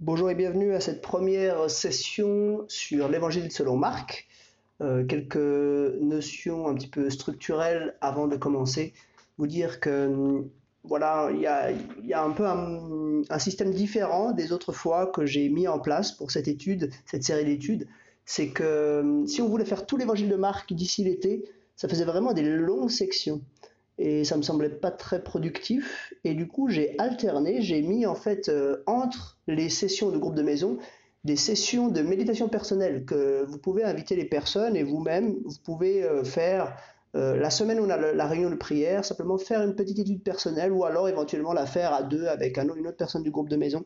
Bonjour et bienvenue à cette première session sur l'évangile selon Marc. Euh, quelques notions un petit peu structurelles avant de commencer. Vous dire que voilà, il y a, un peu un, un, système différent des autres fois que j'ai mis en place pour cette étude, cette série d'études. C'est que si on voulait faire tout l'évangile de Marc d'ici l'été, ça faisait vraiment des longues sections et ça me semblait pas très productif. Et du coup, j'ai alterné, j'ai mis en fait euh, entre les sessions de groupe de maison des sessions de méditation personnelle que vous pouvez inviter les personnes et vous-même, vous pouvez euh, faire euh, la semaine où on a la, réunion de prière, simplement faire une petite étude personnelle ou alors éventuellement la faire à deux avec un, une autre personne du groupe de maison.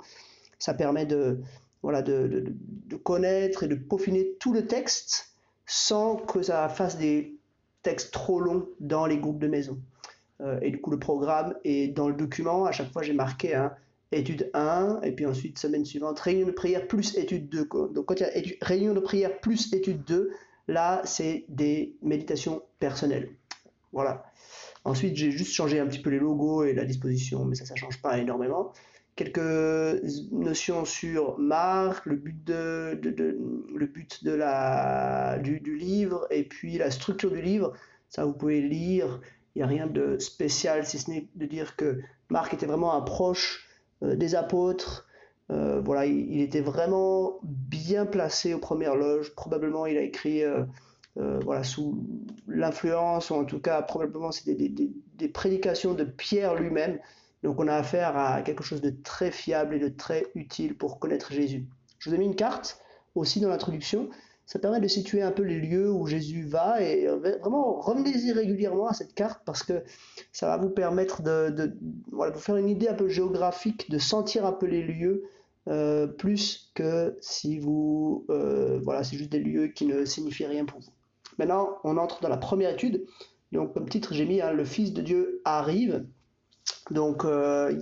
Ça permet de, voilà, de, de connaître et de peaufiner tout le texte sans que ça fasse des textes trop longs dans les groupes de maison. Euh, et du coup, le programme est dans le document. À chaque fois, j'ai marqué un étude 1, et puis ensuite, semaine suivante, réunion de prière plus étude 2. Donc, quand il y a réunion de prière plus étude 2, là, c'est des méditations personnelles. Voilà. Ensuite, j'ai juste changé un petit peu les logos et la disposition, mais ça, ça change pas énormément. Quelques notions sur Marc, le but de, le but de la, du livre, et puis la structure du livre. Ça, vous pouvez lire il n'y a rien de spécial, si ce n'est de dire que Marc était vraiment un proche euh, des apôtres. Euh, voilà, il, était vraiment bien placé aux premières loges. Probablement, il a écrit euh, voilà, sous l'influence, ou en tout cas, probablement, c'était des, des, prédications de Pierre lui-même. Donc, on a affaire à quelque chose de très fiable et de très utile pour connaître Jésus. Je vous ai mis une carte aussi dans l'introduction ça permet de situer un peu les lieux où Jésus va et euh, vraiment revenez-y régulièrement à cette carte parce que ça va vous permettre de, voilà, de vous faire une idée un peu géographique, de sentir un peu les lieux euh, plus que si vous euh, voilà c'est juste des lieux qui ne signifient rien pour vous. Maintenant on entre dans la première étude. Donc comme titre j'ai mis hein, le Fils de Dieu arrive. Donc euh,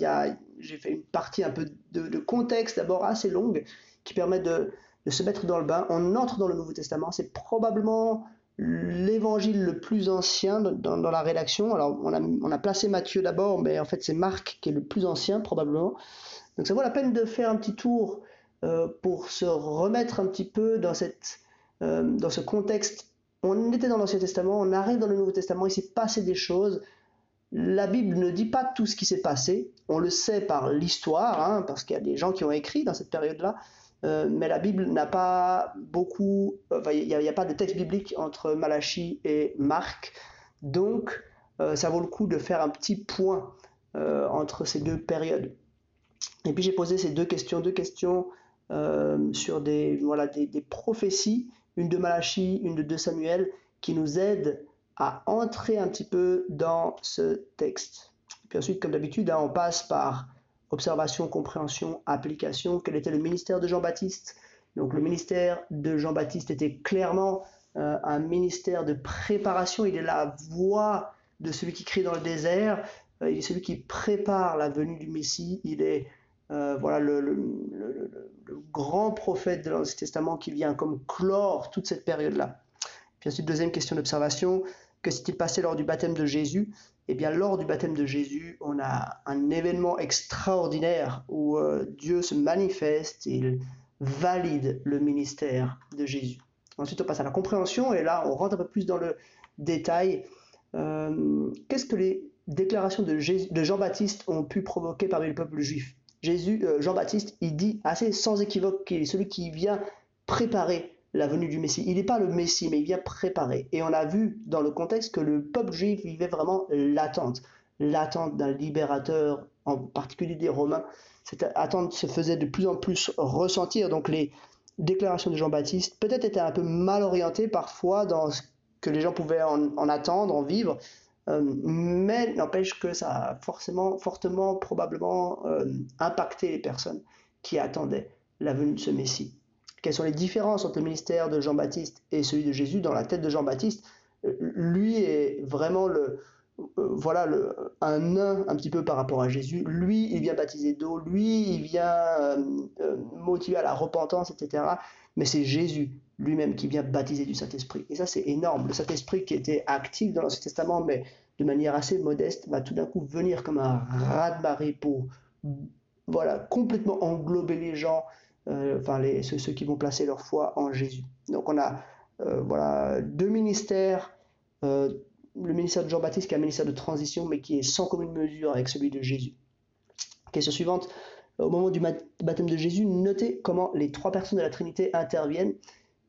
j'ai fait une partie un peu de contexte d'abord assez longue qui permet de de se mettre dans le bain. On entre dans le Nouveau Testament. C'est probablement l'évangile le plus ancien dans, la rédaction. Alors, on a, on a placé Matthieu d'abord, mais en fait, c'est Marc qui est le plus ancien, probablement. Donc, ça vaut la peine de faire un petit tour euh, pour se remettre un petit peu dans, cette, euh, dans ce contexte. On était dans l'Ancien Testament, on arrive dans le Nouveau Testament, il s'est passé des choses. La Bible ne dit pas tout ce qui s'est passé. On le sait par l'histoire, hein, parce qu'il y a des gens qui ont écrit dans cette période-là. Euh, mais la Bible n'a pas beaucoup, il n'y a, pas de texte biblique entre Malachie et Marc, donc euh, ça vaut le coup de faire un petit point euh, entre ces deux périodes. Et puis j'ai posé ces deux questions, deux questions euh, sur des, voilà, des, prophéties, une de Malachie, une de 2 Samuel, qui nous aident à entrer un petit peu dans ce texte. Puis ensuite, comme d'habitude, hein, on passe par observation, compréhension, application. Quel était le ministère de Jean-Baptiste Donc le ministère de Jean-Baptiste était clairement euh, un ministère de préparation. Il est la voix de celui qui crie dans le désert. Euh, il est celui qui prépare la venue du Messie. Il est euh, voilà le, le, grand prophète de l'Ancien Testament qui vient comme clore toute cette période-là. Puis ensuite, deuxième question d'observation. Que s'est-il passé lors du baptême de Jésus Eh bien, lors du baptême de Jésus, on a un événement extraordinaire où euh, Dieu se manifeste il valide le ministère de Jésus. Ensuite, on passe à la compréhension et là, on rentre un peu plus dans le détail. Euh, Qu'est-ce que les déclarations de, de Jean-Baptiste ont pu provoquer parmi le peuple juif? Jésus, euh, Jean-Baptiste, il dit assez sans équivoque qu'il est celui qui vient préparer la venue du Messie. Il n'est pas le Messie, mais il vient préparer. Et on a vu dans le contexte que le peuple juif vivait vraiment l'attente, l'attente d'un libérateur, en particulier des Romains. Cette attente se faisait de plus en plus ressentir. Donc les déclarations de Jean-Baptiste peut-être étaient un peu mal orientées parfois dans ce que les gens pouvaient en, en attendre, en vivre. Euh, mais n'empêche que ça a forcément, fortement, probablement euh, impacté les personnes qui attendaient la venue de ce Messie quelles sont les différences entre le ministère de Jean-Baptiste et celui de Jésus dans la tête de Jean-Baptiste, lui est vraiment le, euh, voilà le, un nain un petit peu par rapport à Jésus. Lui, il vient baptiser d'eau, lui, il vient euh, euh, motiver à la repentance, etc. Mais c'est Jésus lui-même qui vient baptiser du Saint-Esprit. Et ça, c'est énorme. Le Saint-Esprit qui était actif dans l'Ancien Testament, mais de manière assez modeste, va tout d'un coup venir comme un raz-de-marée pour voilà, complètement englober les gens, enfin les, ceux, qui vont placer leur foi en Jésus. Donc on a voilà, deux ministères, le ministère de Jean-Baptiste qui est un ministère de transition, mais qui est sans commune mesure avec celui de Jésus. Question suivante. Au moment du baptême de Jésus, notez comment les trois personnes de la Trinité interviennent.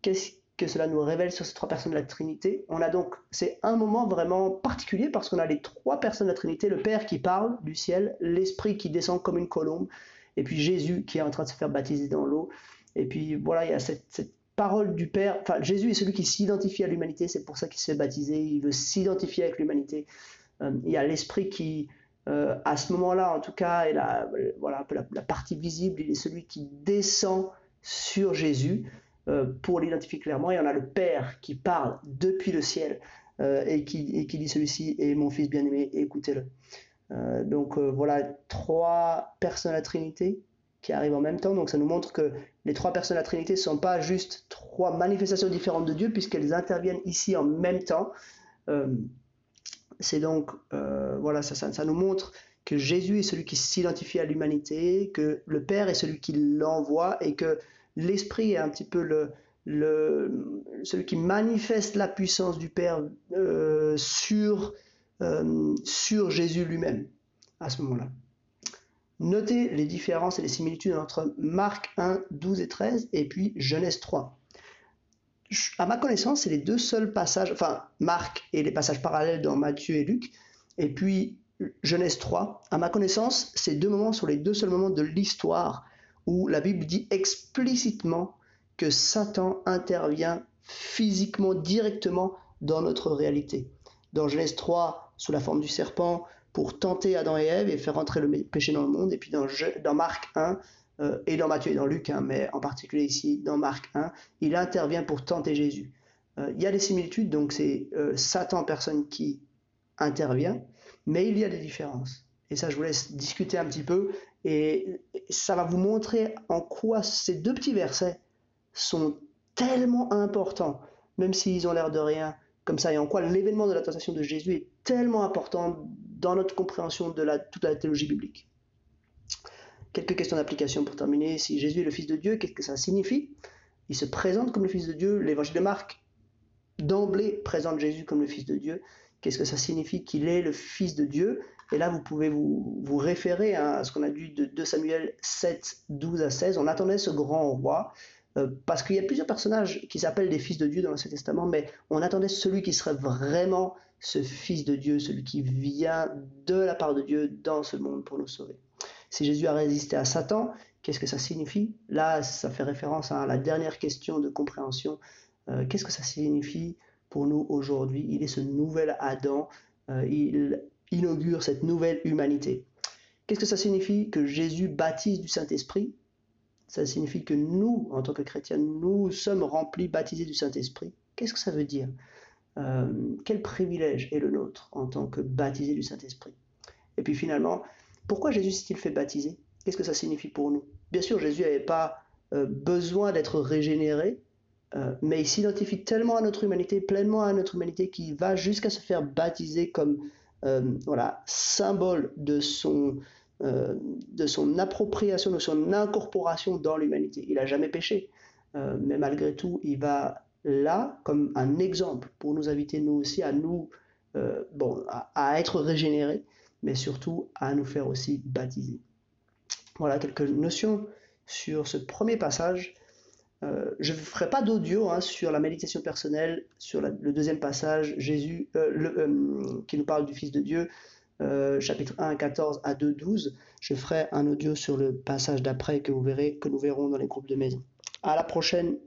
Qu'est-ce que cela nous révèle sur ces trois personnes de la Trinité? On a donc, c'est un moment vraiment particulier parce qu'on a les trois personnes de la Trinité, le Père qui parle du ciel, l'Esprit qui descend comme une colombe, et puis Jésus qui est en train de se faire baptiser dans l'eau. Et puis voilà, il y a cette, parole du Père. Enfin, Jésus est celui qui s'identifie à l'humanité, c'est pour ça qu'il se fait baptiser, il veut s'identifier avec l'humanité. Euh, il y a l'Esprit qui, euh, à ce moment-là, en tout cas, est la, voilà, la, partie visible, il est celui qui descend sur Jésus euh, pour l'identifier clairement. Et on a le Père qui parle depuis le ciel et, qui, et, qui, dit celui-ci est mon Fils bien-aimé, écoutez-le. Donc voilà, trois personnes à la Trinité qui arrivent en même temps. Donc ça nous montre que les trois personnes à la Trinité ne sont pas juste trois manifestations différentes de Dieu, puisqu'elles interviennent ici en même temps c'est donc, euh, voilà, ça, ça, nous montre que Jésus est celui qui s'identifie à l'humanité, que le Père est celui qui l'envoie et que l'Esprit est un petit peu le, le, celui qui manifeste la puissance du Père euh, sur, euh, sur Jésus lui-même à ce moment-là. Notez les différences et les similitudes entre Marc 1, 12 et 13 et puis Genèse 3 à ma connaissance, c'est les deux seuls passages, enfin Marc et les passages parallèles dans Matthieu et Luc, et puis Genèse 3. À ma connaissance, ces deux moments sont les deux seuls moments de l'histoire où la Bible dit explicitement que Satan intervient physiquement, directement dans notre réalité. Dans Genèse 3, sous la forme du serpent, pour tenter Adam et Ève et faire entrer le péché dans le monde. Et puis dans, Marc 1, euh, et dans Matthieu et dans Luc, hein, mais en particulier ici dans Marc 1, il intervient pour tenter Jésus. Euh, il y a des similitudes, donc c'est euh, Satan personne qui intervient, mais il y a des différences. Et ça, je vous laisse discuter un petit peu, et ça va vous montrer en quoi ces deux petits versets sont tellement importants, même s'ils ont l'air de rien, comme ça, et en quoi l'événement de la tentation de Jésus est tellement important dans notre compréhension de la, toute la théologie biblique. Quelques questions d'application pour terminer. Si Jésus est le Fils de Dieu, qu'est-ce que ça signifie? Il se présente comme le Fils de Dieu. L'évangile de Marc, d'emblée, présente Jésus comme le Fils de Dieu. Qu'est-ce que ça signifie qu'il est le Fils de Dieu? Et là, vous pouvez vous, vous référer à ce qu'on a dit de 2 Samuel 7, 12 à 16. On attendait ce grand roi. Euh, parce qu'il y a plusieurs personnages qui s'appellent des fils de Dieu dans l'Ancien Testament, mais on attendait celui qui serait vraiment ce fils de Dieu, celui qui vient de la part de Dieu dans ce monde pour nous sauver. Si Jésus a résisté à Satan, qu'est-ce que ça signifie? Là, ça fait référence à la dernière question de compréhension. Euh, qu'est-ce que ça signifie pour nous aujourd'hui? Il est ce nouvel Adam, euh, il inaugure cette nouvelle humanité. Qu'est-ce que ça signifie que Jésus baptise du Saint-Esprit? Ça signifie que nous, en tant que chrétiens, nous sommes remplis, baptisés du Saint-Esprit. Qu'est-ce que ça veut dire? Euh, Quel privilège est le nôtre en tant que baptisés du Saint-Esprit? Et puis finalement, pourquoi Jésus s'est-il fait baptiser? Qu'est-ce que ça signifie pour nous? Bien sûr, Jésus n'avait pas euh, besoin d'être régénéré, euh, mais il s'identifie tellement à notre humanité, pleinement à notre humanité, qu'il va jusqu'à se faire baptiser comme voilà, symbole de son, de son appropriation, de son incorporation dans l'humanité. Il n'a jamais péché, mais malgré tout, il va là comme un exemple pour nous inviter, nous aussi, à nous, bon, à être régénérés mais surtout à nous faire aussi baptiser. Voilà quelques notions sur ce premier passage. Euh, je ne ferai pas d'audio hein, sur la méditation personnelle, sur le deuxième passage, Jésus, euh, euh, qui nous parle du Fils de Dieu, chapitre 1, 14 à 2, 12. Je ferai un audio sur le passage d'après que vous verrez, que nous verrons dans les groupes de maison. À la prochaine